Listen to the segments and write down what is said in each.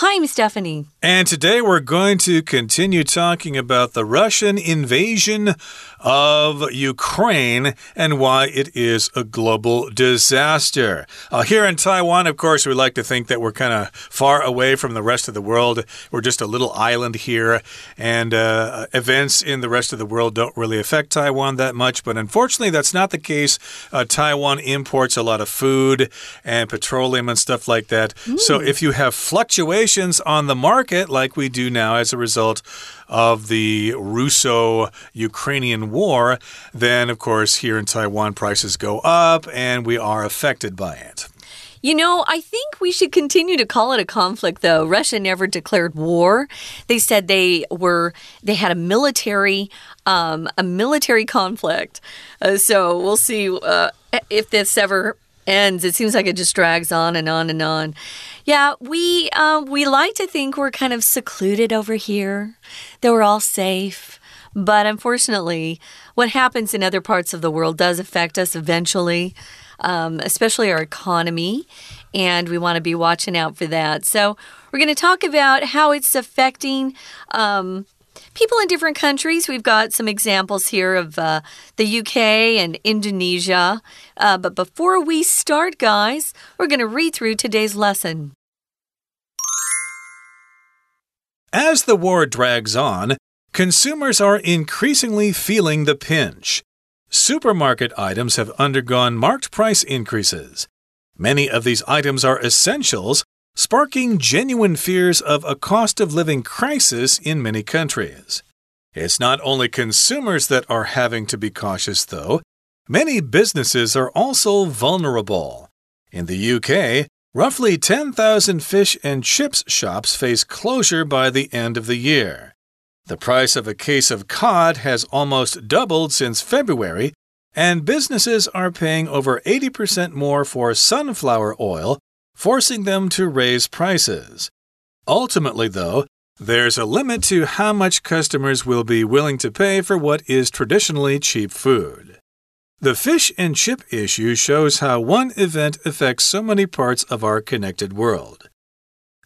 Hi, I'm Stephanie. And today we're going to continue talking about the Russian invasion of Ukraine and why it is a global disaster. Uh, here in Taiwan, of course, we like to think that we're kind of far away from the rest of the world. We're just a little island here, and uh, events in the rest of the world don't really affect Taiwan that much. But unfortunately, that's not the case. Uh, Taiwan imports a lot of food and petroleum and stuff like that. Mm. So if you have fluctuations, on the market, like we do now as a result of the Russo Ukrainian war, then, of course, here in Taiwan, prices go up and we are affected by it. You know, I think we should continue to call it a conflict, though. Russia never declared war. They said they were they had a military um, a military conflict. Uh, so we'll see uh, if this ever ends. It seems like it just drags on and on and on. Yeah, we uh, we like to think we're kind of secluded over here, that we're all safe. But unfortunately, what happens in other parts of the world does affect us eventually, um, especially our economy. And we want to be watching out for that. So, we're going to talk about how it's affecting um, people in different countries. We've got some examples here of uh, the UK and Indonesia. Uh, but before we start, guys, we're going to read through today's lesson. As the war drags on, consumers are increasingly feeling the pinch. Supermarket items have undergone marked price increases. Many of these items are essentials sparking genuine fears of a cost of living crisis in many countries. It's not only consumers that are having to be cautious, though. Many businesses are also vulnerable. In the UK, roughly 10,000 fish and chips shops face closure by the end of the year. The price of a case of cod has almost doubled since February, and businesses are paying over 80% more for sunflower oil forcing them to raise prices. Ultimately, though, there's a limit to how much customers will be willing to pay for what is traditionally cheap food. The fish and chip issue shows how one event affects so many parts of our connected world.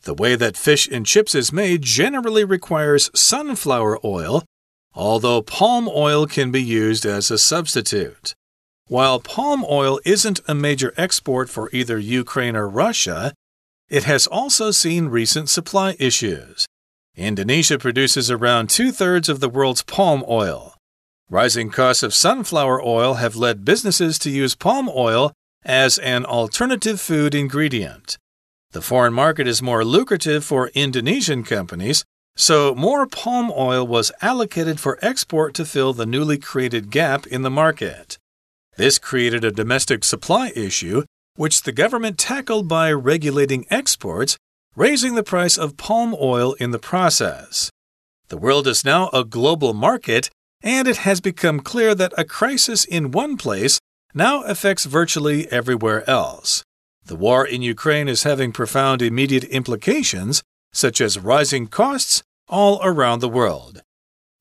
The way that fish and chips is made generally requires sunflower oil, although palm oil can be used as a substitute. While palm oil isn't a major export for either Ukraine or Russia, it has also seen recent supply issues. Indonesia produces around two thirds of the world's palm oil. Rising costs of sunflower oil have led businesses to use palm oil as an alternative food ingredient. The foreign market is more lucrative for Indonesian companies, so more palm oil was allocated for export to fill the newly created gap in the market. This created a domestic supply issue, which the government tackled by regulating exports, raising the price of palm oil in the process. The world is now a global market, and it has become clear that a crisis in one place now affects virtually everywhere else. The war in Ukraine is having profound immediate implications, such as rising costs, all around the world.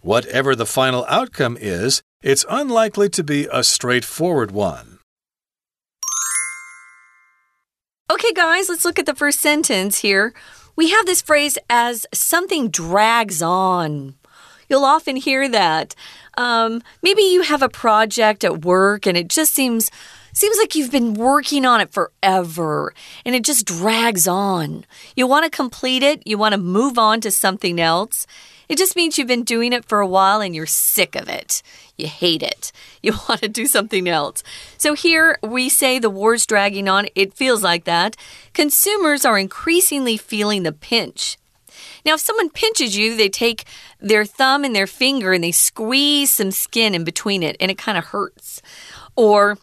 Whatever the final outcome is, it's unlikely to be a straightforward one. Okay, guys, let's look at the first sentence here. We have this phrase as something drags on. You'll often hear that. Um, maybe you have a project at work and it just seems seems like you've been working on it forever and it just drags on. You want to complete it, you want to move on to something else. It just means you've been doing it for a while and you're sick of it. You hate it. You want to do something else. So here we say the war's dragging on. It feels like that. Consumers are increasingly feeling the pinch. Now, if someone pinches you, they take their thumb and their finger and they squeeze some skin in between it, and it kind of hurts. Or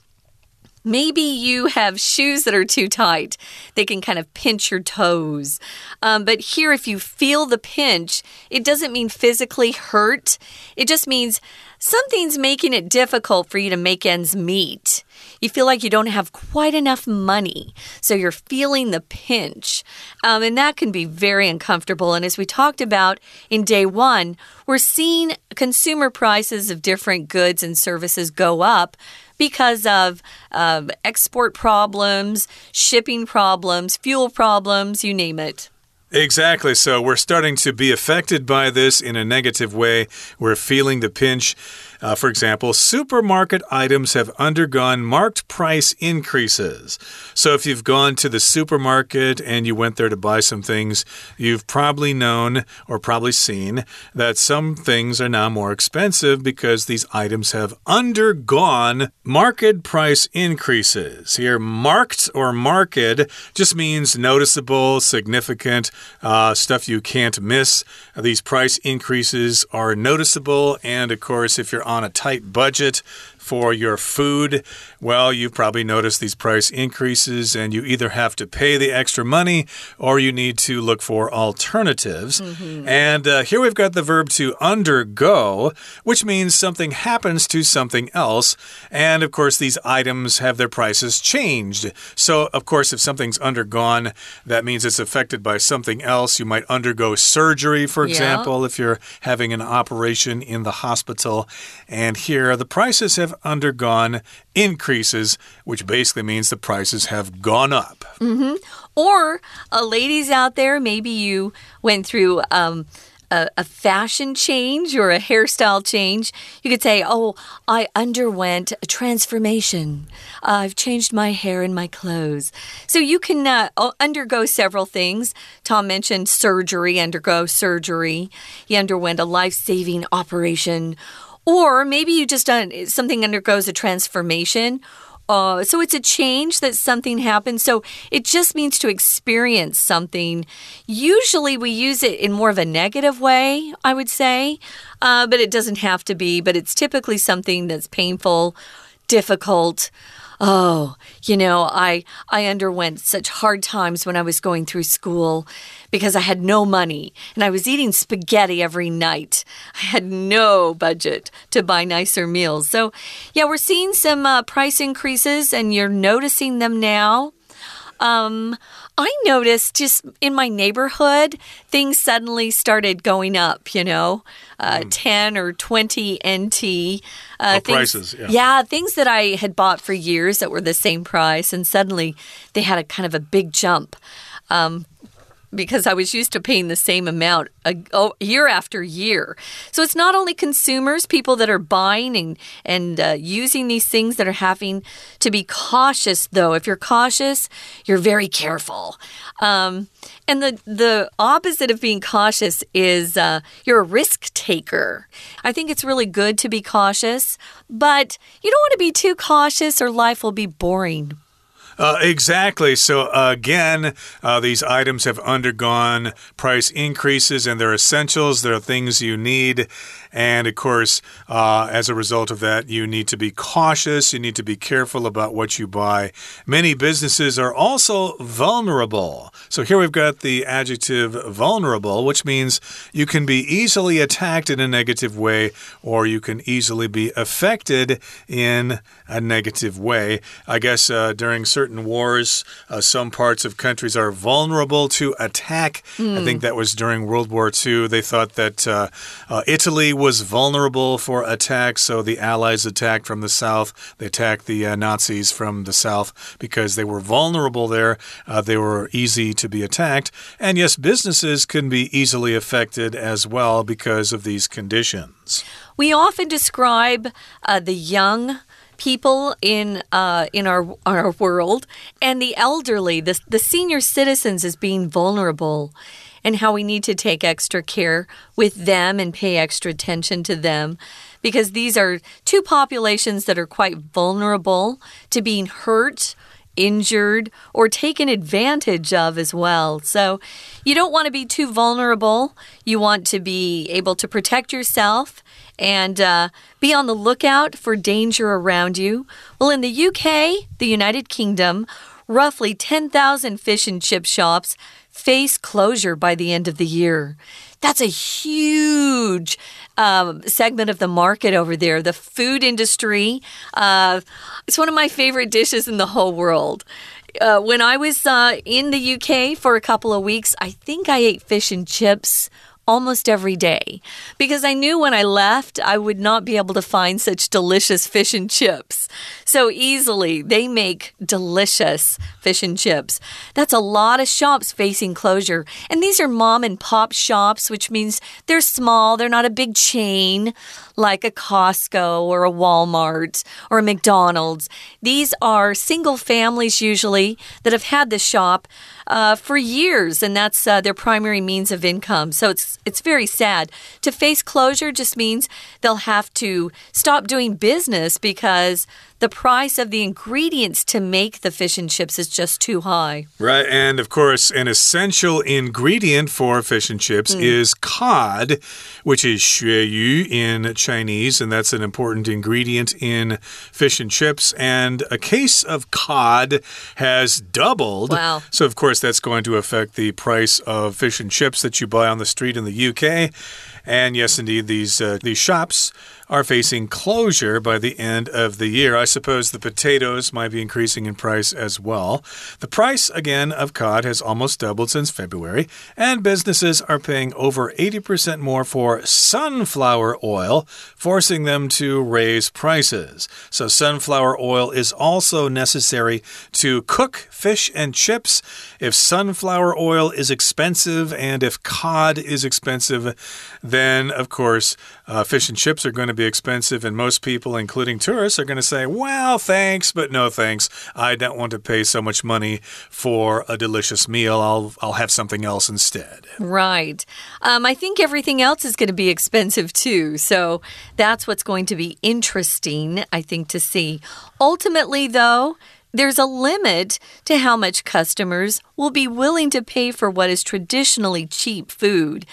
Maybe you have shoes that are too tight. They can kind of pinch your toes. Um, but here, if you feel the pinch, it doesn't mean physically hurt. It just means something's making it difficult for you to make ends meet. You feel like you don't have quite enough money, so you're feeling the pinch. Um, and that can be very uncomfortable. And as we talked about in day one, we're seeing consumer prices of different goods and services go up because of export problems, shipping problems, fuel problems, you name it. Exactly. So we're starting to be affected by this in a negative way. We're feeling the pinch. Uh, for example, supermarket items have undergone marked price increases. So, if you've gone to the supermarket and you went there to buy some things, you've probably known or probably seen that some things are now more expensive because these items have undergone market price increases. Here, marked or marked just means noticeable, significant, uh, stuff you can't miss. These price increases are noticeable, and of course, if you're on a tight budget, for your food, well, you've probably noticed these price increases, and you either have to pay the extra money or you need to look for alternatives. Mm -hmm. And uh, here we've got the verb to undergo, which means something happens to something else. And of course, these items have their prices changed. So, of course, if something's undergone, that means it's affected by something else. You might undergo surgery, for example, yeah. if you're having an operation in the hospital. And here, the prices have undergone increases, which basically means the prices have gone up. Mm -hmm. Or, uh, ladies out there, maybe you went through. Um, a, a, fashion change or a hairstyle change, you could say, Oh, I underwent a transformation. Uh, I've changed my hair and my clothes. So you can uh, undergo several things. Tom mentioned surgery, undergo surgery. He underwent a life saving operation or maybe you just done something undergoes a transformation. Uh, so it's a change that something happens. So it just means to experience something. Usually we use it in more of a negative way, I would say, uh, but it doesn't have to be. But it's typically something that's painful, difficult oh, you know, I I underwent such hard times when I was going through school because I had no money and I was eating spaghetti every night. I had no budget to buy nicer meals. So, yeah, we're seeing some uh, price increases and you're noticing them now. Um, I noticed just in my neighborhood, things suddenly started going up, you know, uh, mm. 10 or 20 NT. Uh, things, prices, yeah. yeah. things that I had bought for years that were the same price, and suddenly they had a kind of a big jump. Um, because I was used to paying the same amount a, oh, year after year. So it's not only consumers, people that are buying and, and uh, using these things that are having to be cautious, though. If you're cautious, you're very careful. Um, and the, the opposite of being cautious is uh, you're a risk taker. I think it's really good to be cautious, but you don't want to be too cautious or life will be boring. Uh, exactly. So, again, uh, these items have undergone price increases and they're essentials. They're things you need. And of course, uh, as a result of that, you need to be cautious. You need to be careful about what you buy. Many businesses are also vulnerable. So here we've got the adjective vulnerable, which means you can be easily attacked in a negative way or you can easily be affected in a negative way. I guess uh, during certain wars, uh, some parts of countries are vulnerable to attack. Mm. I think hmm. that was during World War II. They thought that uh, uh, Italy was vulnerable for attack, so the Allies attacked from the south. They attacked the uh, Nazis from the south because they were vulnerable there. Uh, they were easy to be attacked. And yes, businesses can be easily affected as well because of these conditions. We often describe uh, the young people in uh, in our our world and the elderly, the the senior citizens, as being vulnerable and how we need to take extra care with them and pay extra attention to them because these are two populations that are quite vulnerable to being hurt injured or taken advantage of as well. So you don't want to be too vulnerable. You want to be able to protect yourself and uh, be on the lookout for danger around you. Well, in the UK, the United Kingdom, roughly 10,000 fish and chip shops face closure by the end of the year. That's a huge um, segment of the market over there. The food industry. Uh, it's one of my favorite dishes in the whole world. Uh, when I was uh, in the UK for a couple of weeks, I think I ate fish and chips almost every day because I knew when I left I would not be able to find such delicious fish and chips so easily. They make delicious fish and chips. That's a lot of shops facing closure. And these are mom and pop shops, which means they're small, they're not a big chain like a Costco or a Walmart or a McDonald's. These are single families usually that have had the shop uh, for years, and that's uh, their primary means of income. So it's it's very sad. To face closure just means they'll have to stop doing business because the price of the ingredients to make the fish and chips is just too high. Right. And of course, an essential ingredient for fish and chips mm. is cod, which is 鳕鱼 in Chinese. And that's an important ingredient in fish and chips. And a case of cod has doubled. Wow. So, of course, that's going to affect the price of fish and chips that you buy on the street in the UK. And yes, indeed, these uh, these shops are facing closure by the end of the year. I suppose the potatoes might be increasing in price as well. The price, again, of cod has almost doubled since February, and businesses are paying over 80% more for sunflower oil, forcing them to raise prices. So, sunflower oil is also necessary to cook fish and chips. If sunflower oil is expensive and if cod is expensive, then, of course, uh, fish and chips are going to be expensive, and most people, including tourists, are going to say, Well, thanks, but no thanks. I don't want to pay so much money for a delicious meal. I'll, I'll have something else instead. Right. Um, I think everything else is going to be expensive too. So that's what's going to be interesting, I think, to see. Ultimately, though, there's a limit to how much customers will be willing to pay for what is traditionally cheap food.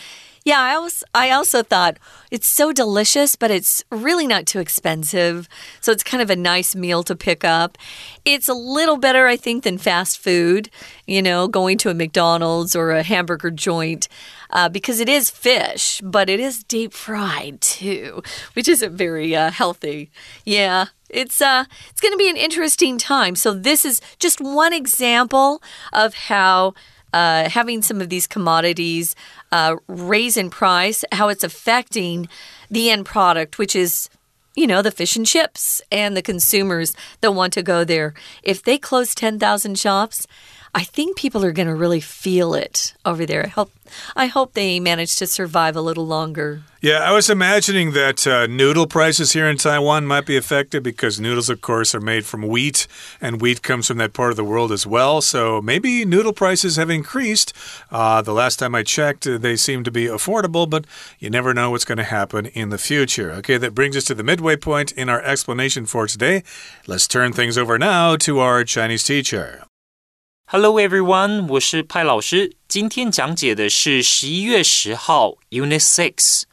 Yeah, I also, I also thought it's so delicious, but it's really not too expensive. So it's kind of a nice meal to pick up. It's a little better, I think, than fast food, you know, going to a McDonald's or a hamburger joint. Uh, because it is fish, but it is deep fried too, which isn't very uh, healthy. Yeah, it's uh, it's going to be an interesting time. So this is just one example of how uh, having some of these commodities uh, raise in price, how it's affecting the end product, which is you know, the fish and chips and the consumers that want to go there. If they close 10,000 shops, I think people are going to really feel it over there. I hope, I hope they manage to survive a little longer. Yeah, I was imagining that uh, noodle prices here in Taiwan might be affected because noodles, of course, are made from wheat, and wheat comes from that part of the world as well. So maybe noodle prices have increased. Uh, the last time I checked, uh, they seem to be affordable, but you never know what's going to happen in the future. Okay, that brings us to the midway point in our explanation for today. Let's turn things over now to our Chinese teacher. Hello everyone，我是派老师。今天讲解的是十一月十号 Unit Six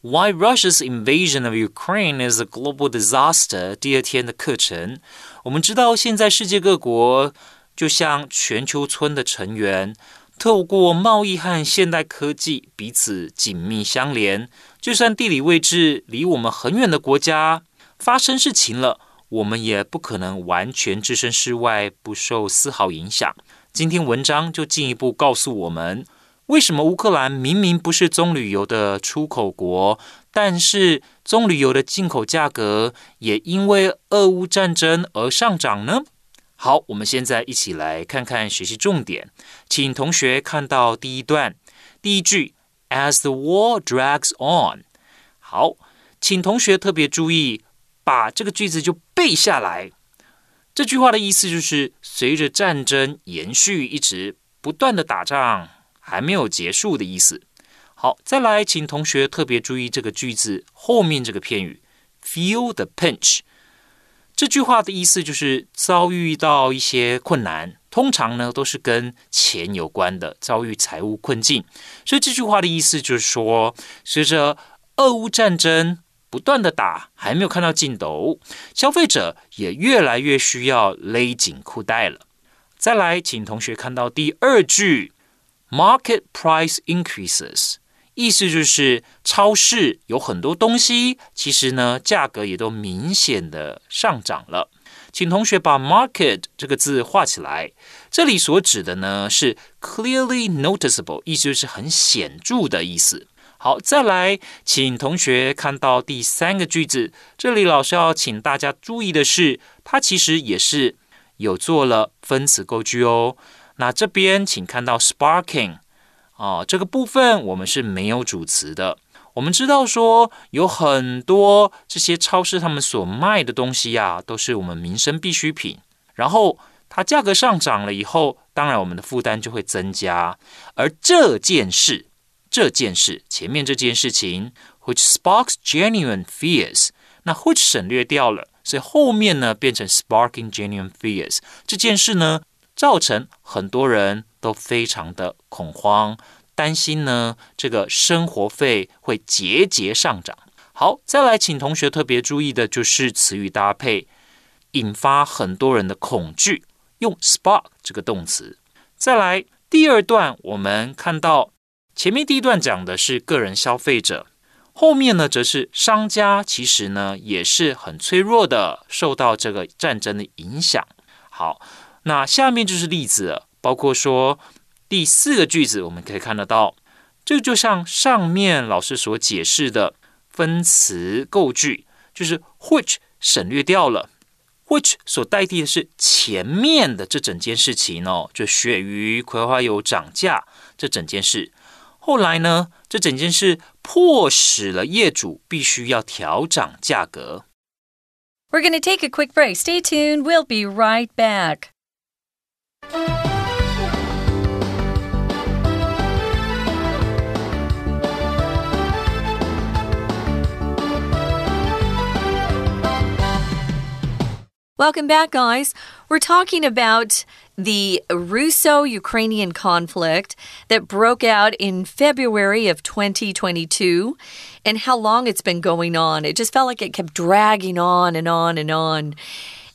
Why Russia's invasion of Ukraine is a global disaster 第二天的课程。我们知道，现在世界各国就像全球村的成员，透过贸易和现代科技彼此紧密相连。就算地理位置离我们很远的国家发生事情了。我们也不可能完全置身事外，不受丝毫影响。今天文章就进一步告诉我们，为什么乌克兰明明不是棕榈油的出口国，但是棕榈油的进口价格也因为俄乌战争而上涨呢？好，我们现在一起来看看学习重点，请同学看到第一段第一句：As the war drags on。好，请同学特别注意。把这个句子就背下来。这句话的意思就是，随着战争延续，一直不断的打仗，还没有结束的意思。好，再来，请同学特别注意这个句子后面这个片语，feel the pinch。这句话的意思就是遭遇到一些困难，通常呢都是跟钱有关的，遭遇财务困境。所以这句话的意思就是说，随着俄乌战争。不断的打，还没有看到尽头，消费者也越来越需要勒紧裤带了。再来，请同学看到第二句，market price increases，意思就是超市有很多东西，其实呢价格也都明显的上涨了。请同学把 market 这个字画起来，这里所指的呢是 clearly noticeable，意思就是很显著的意思。好，再来，请同学看到第三个句子。这里老师要请大家注意的是，它其实也是有做了分词构句哦。那这边请看到 sparking 啊，这个部分我们是没有主词的。我们知道说有很多这些超市他们所卖的东西呀，都是我们民生必需品。然后它价格上涨了以后，当然我们的负担就会增加。而这件事。这件事前面这件事情，which sparks genuine fears，那 which 省略掉了，所以后面呢变成 sparking genuine fears。这件事呢，造成很多人都非常的恐慌，担心呢这个生活费会节节上涨。好，再来请同学特别注意的就是词语搭配，引发很多人的恐惧，用 spark 这个动词。再来第二段，我们看到。前面第一段讲的是个人消费者，后面呢则是商家，其实呢也是很脆弱的，受到这个战争的影响。好，那下面就是例子，包括说第四个句子，我们可以看得到，这就像上面老师所解释的分词构句，就是 which 省略掉了，which 所代替的是前面的这整件事情哦，就鳕鱼、葵花油涨价这整件事。后来呢，这整件事迫使了业主必须要调涨价格。We're going to take a quick break. Stay tuned. We'll be right back. Welcome back, guys. We're talking about the Russo Ukrainian conflict that broke out in February of 2022 and how long it's been going on. It just felt like it kept dragging on and on and on.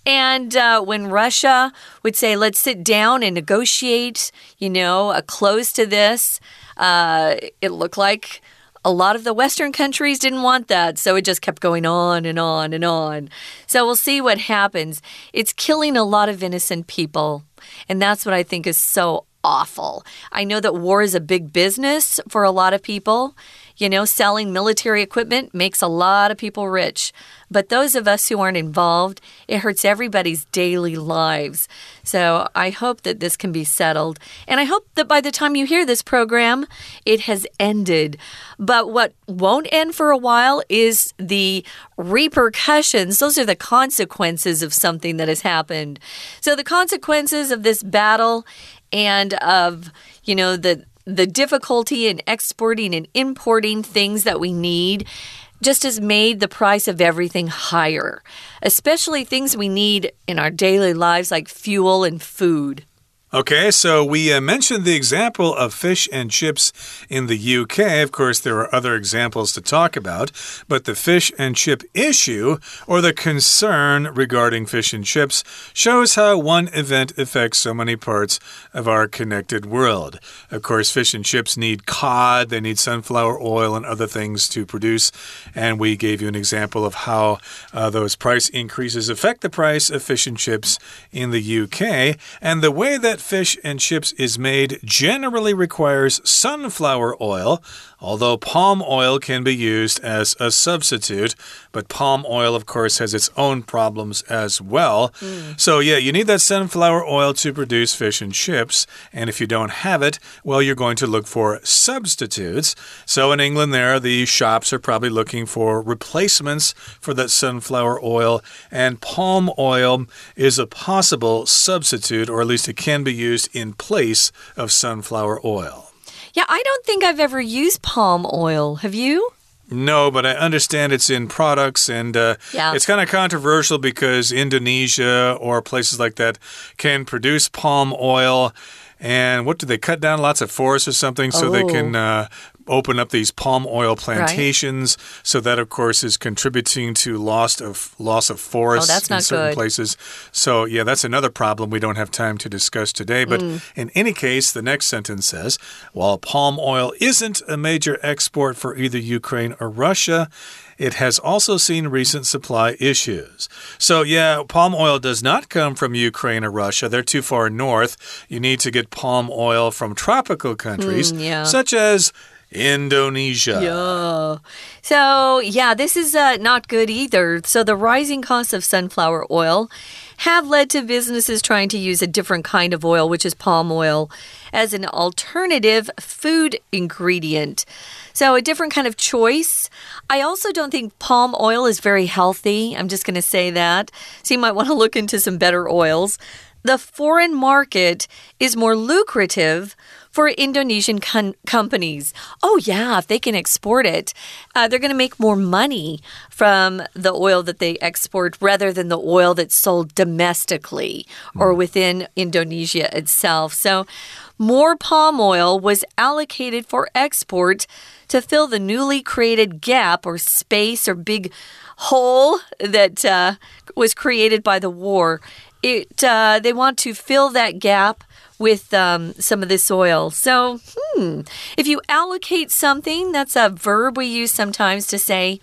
And uh, when Russia would say, let's sit down and negotiate, you know, a close to this, uh, it looked like a lot of the Western countries didn't want that, so it just kept going on and on and on. So we'll see what happens. It's killing a lot of innocent people, and that's what I think is so awful. I know that war is a big business for a lot of people. You know, selling military equipment makes a lot of people rich. But those of us who aren't involved, it hurts everybody's daily lives. So I hope that this can be settled. And I hope that by the time you hear this program, it has ended. But what won't end for a while is the repercussions. Those are the consequences of something that has happened. So the consequences of this battle and of, you know, the the difficulty in exporting and importing things that we need just has made the price of everything higher, especially things we need in our daily lives like fuel and food. Okay, so we uh, mentioned the example of fish and chips in the UK. Of course, there are other examples to talk about, but the fish and chip issue, or the concern regarding fish and chips, shows how one event affects so many parts of our connected world. Of course, fish and chips need cod, they need sunflower oil, and other things to produce. And we gave you an example of how uh, those price increases affect the price of fish and chips in the UK. And the way that fish and chips is made generally requires sunflower oil, although palm oil can be used as a substitute. But palm oil, of course, has its own problems as well. Mm. So, yeah, you need that sunflower oil to produce fish and chips. And if you don't have it, well, you're going to look for substitutes. So, in England, there, the shops are probably looking for replacements for that sunflower oil. And palm oil is a possible substitute, or at least it can be used in place of sunflower oil. Yeah, I don't think I've ever used palm oil. Have you? No, but I understand it's in products, and uh, yeah. it's kind of controversial because Indonesia or places like that can produce palm oil. And what do they cut down lots of forests or something so oh. they can oh. uh, open up these palm oil plantations. Right. So that, of course, is contributing to loss of loss of forests oh, in certain good. places. So yeah, that's another problem we don't have time to discuss today. But mm. in any case, the next sentence says, while palm oil isn't a major export for either Ukraine or Russia. It has also seen recent supply issues. So, yeah, palm oil does not come from Ukraine or Russia. They're too far north. You need to get palm oil from tropical countries, mm, yeah. such as Indonesia. Yeah. So, yeah, this is uh, not good either. So, the rising cost of sunflower oil have led to businesses trying to use a different kind of oil, which is palm oil, as an alternative food ingredient. So, a different kind of choice. I also don't think palm oil is very healthy. I'm just going to say that. So, you might want to look into some better oils. The foreign market is more lucrative for Indonesian companies. Oh, yeah, if they can export it, uh, they're going to make more money from the oil that they export rather than the oil that's sold domestically or hmm. within Indonesia itself. So, more palm oil was allocated for export to fill the newly created gap or space or big hole that uh, was created by the war. It uh, they want to fill that gap with um, some of this oil. So, hmm, if you allocate something, that's a verb we use sometimes to say,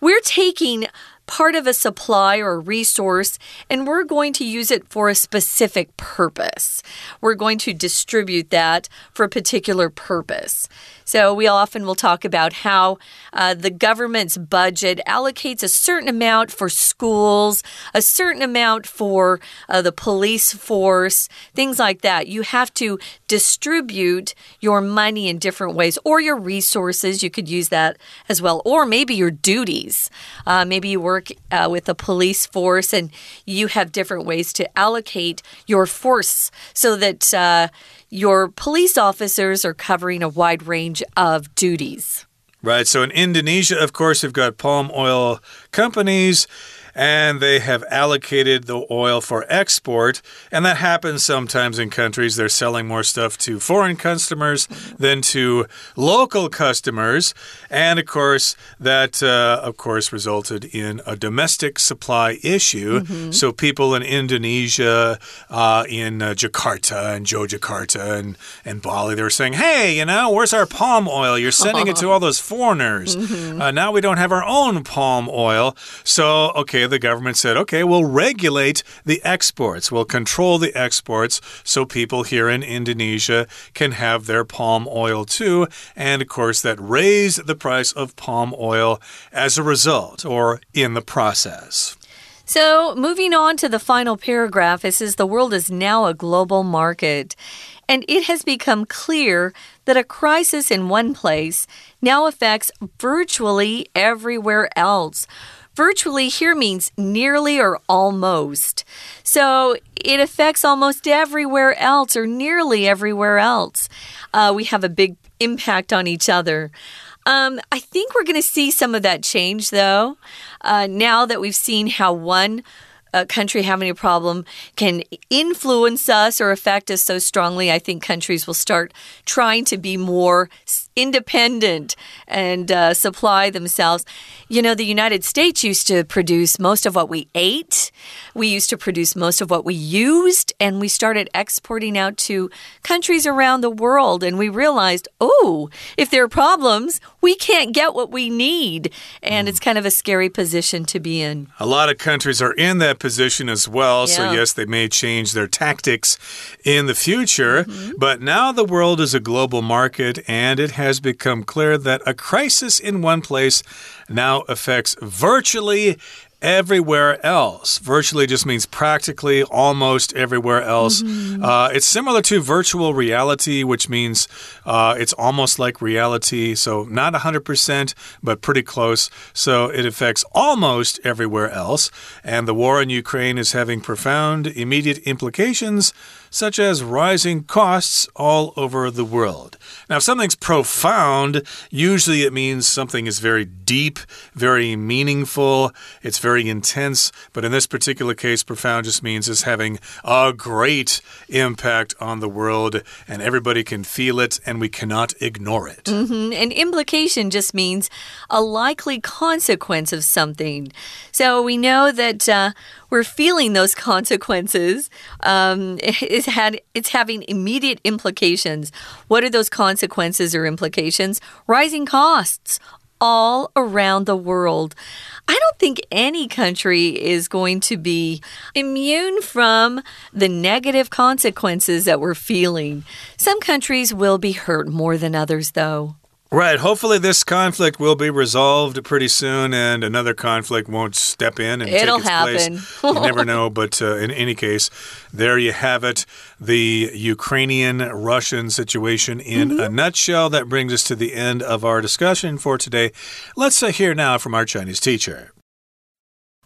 we're taking part of a supply or resource and we're going to use it for a specific purpose. We're going to distribute that for a particular purpose. So, we often will talk about how uh, the government's budget allocates a certain amount for schools, a certain amount for uh, the police force, things like that. You have to distribute your money in different ways or your resources. You could use that as well, or maybe your duties. Uh, maybe you work uh, with the police force and you have different ways to allocate your force so that uh, your police officers are covering a wide range of duties. Right. So in Indonesia, of course, you've got palm oil companies and they have allocated the oil for export. And that happens sometimes in countries. They're selling more stuff to foreign customers than to local customers. And of course, that, uh, of course, resulted in a domestic supply issue. Mm -hmm. So people in Indonesia, uh, in uh, Jakarta and Yogyakarta and, and Bali, they were saying, hey, you know, where's our palm oil? You're sending it to all those foreigners. Mm -hmm. now we don't have our own palm oil. So, okay okay, the government said, okay, we'll regulate the exports, we'll control the exports so people here in Indonesia can have their palm oil too. And of course, that raised the price of palm oil as a result or in the process. So, moving on to the final paragraph, it says the world is now a global market, and it has become clear that a crisis in one place now affects virtually everywhere else. Virtually here means nearly or almost. So it affects almost everywhere else or nearly everywhere else. Uh, we have a big impact on each other. Um, I think we're going to see some of that change, though, uh, now that we've seen how one a country having a problem can influence us or affect us so strongly, I think countries will start trying to be more independent and uh, supply themselves. You know, the United States used to produce most of what we ate, we used to produce most of what we used, and we started exporting out to countries around the world. And we realized, oh, if there are problems, we can't get what we need. And mm. it's kind of a scary position to be in. A lot of countries are in that position as well. Yeah. So, yes, they may change their tactics in the future. Mm -hmm. But now the world is a global market, and it has become clear that a crisis in one place now affects virtually everywhere else. Virtually just means practically almost everywhere else. Mm -hmm. uh, it's similar to virtual reality, which means uh, it's almost like reality. So not 100%, but pretty close. So it affects almost everywhere else. And the war in Ukraine is having profound immediate implications such as rising costs all over the world. Now, if something's profound, usually it means something is very deep, very meaningful, it's very intense. But in this particular case, profound just means it's having a great impact on the world, and everybody can feel it, and we cannot ignore it. Mm -hmm. And implication just means a likely consequence of something. So we know that. Uh, we're feeling those consequences. Um, it's had it's having immediate implications. What are those consequences or implications? Rising costs all around the world. I don't think any country is going to be immune from the negative consequences that we're feeling. Some countries will be hurt more than others, though. Right. Hopefully, this conflict will be resolved pretty soon, and another conflict won't step in and It'll take its happen. place. You never know, but uh, in any case, there you have it. The Ukrainian-Russian situation in Mm-hmm. a nutshell. That brings us to the end of our discussion for today. Let's uh, hear now from our Chinese teacher.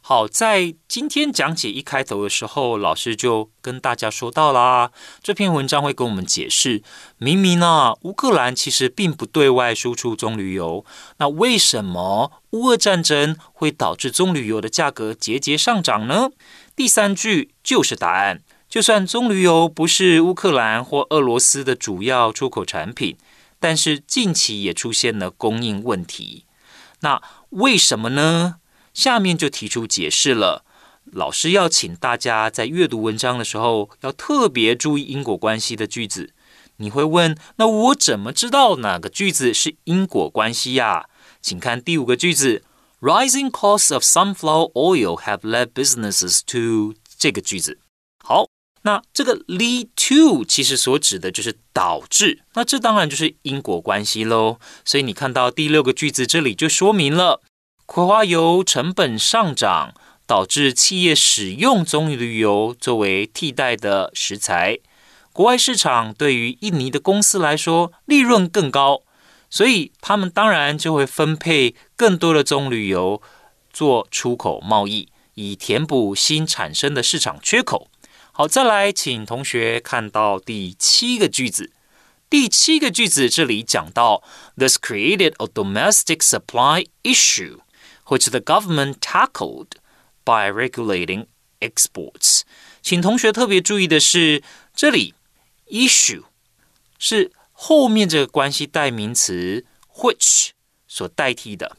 好，在今天讲解一开头的时候，老师就跟大家说到啦，这篇文章会跟我们解释，明明呢，乌克兰其实并不对外输出棕榈油，那为什么乌俄战争会导致棕榈油的价格节节上涨呢？第三句就是答案。就算棕榈油不是乌克兰或俄罗斯的主要出口产品，但是近期也出现了供应问题。那为什么呢？下面就提出解释了。老师要请大家在阅读文章的时候，要特别注意因果关系的句子。你会问，那我怎么知道哪个句子是因果关系呀？请看第五个句子：Rising costs of sunflower oil have led businesses to 这个句子。好，那这个 lead to 其实所指的就是导致，那这当然就是因果关系喽。所以你看到第六个句子这里就说明了。葵花油成本上涨，导致企业使用棕榈油作为替代的食材。国外市场对于印尼的公司来说，利润更高，所以他们当然就会分配更多的棕榈油做出口贸易，以填补新产生的市场缺口。好，再来，请同学看到第七个句子。第七个句子这里讲到，This created a domestic supply issue。which the government tackled by regulating exports。请同学特别注意的是，这里 issue 是后面这个关系代名词 which 所代替的。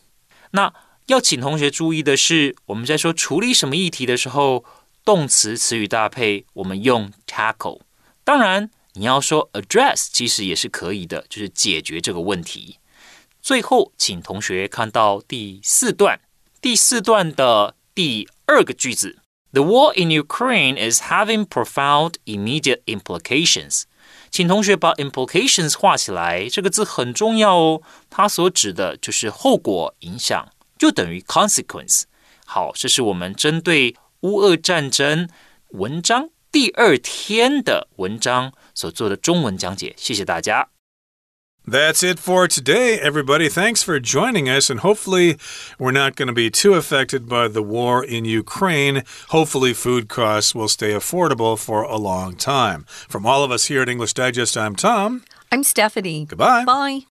那要请同学注意的是，我们在说处理什么议题的时候，动词词语搭配我们用 tackle。当然，你要说 address 其实也是可以的，就是解决这个问题。 最后，请同学看到第四段，第四段的第二个句子：The war in Ukraine is having profound immediate implications。请同学把 implications 画起来，这个字很重要哦。它所指的就是后果、影响，就等于 consequence。好，这是我们针对乌俄战争文章第二天的文章所做的中文讲解。谢谢大家。That's it for today, everybody. Thanks for joining us, and hopefully, we're not going to be too affected by the war in Ukraine. Hopefully, food costs will stay affordable for a long time. From all of us here at English Digest, I'm Tom. I'm Stephanie. Goodbye. Bye.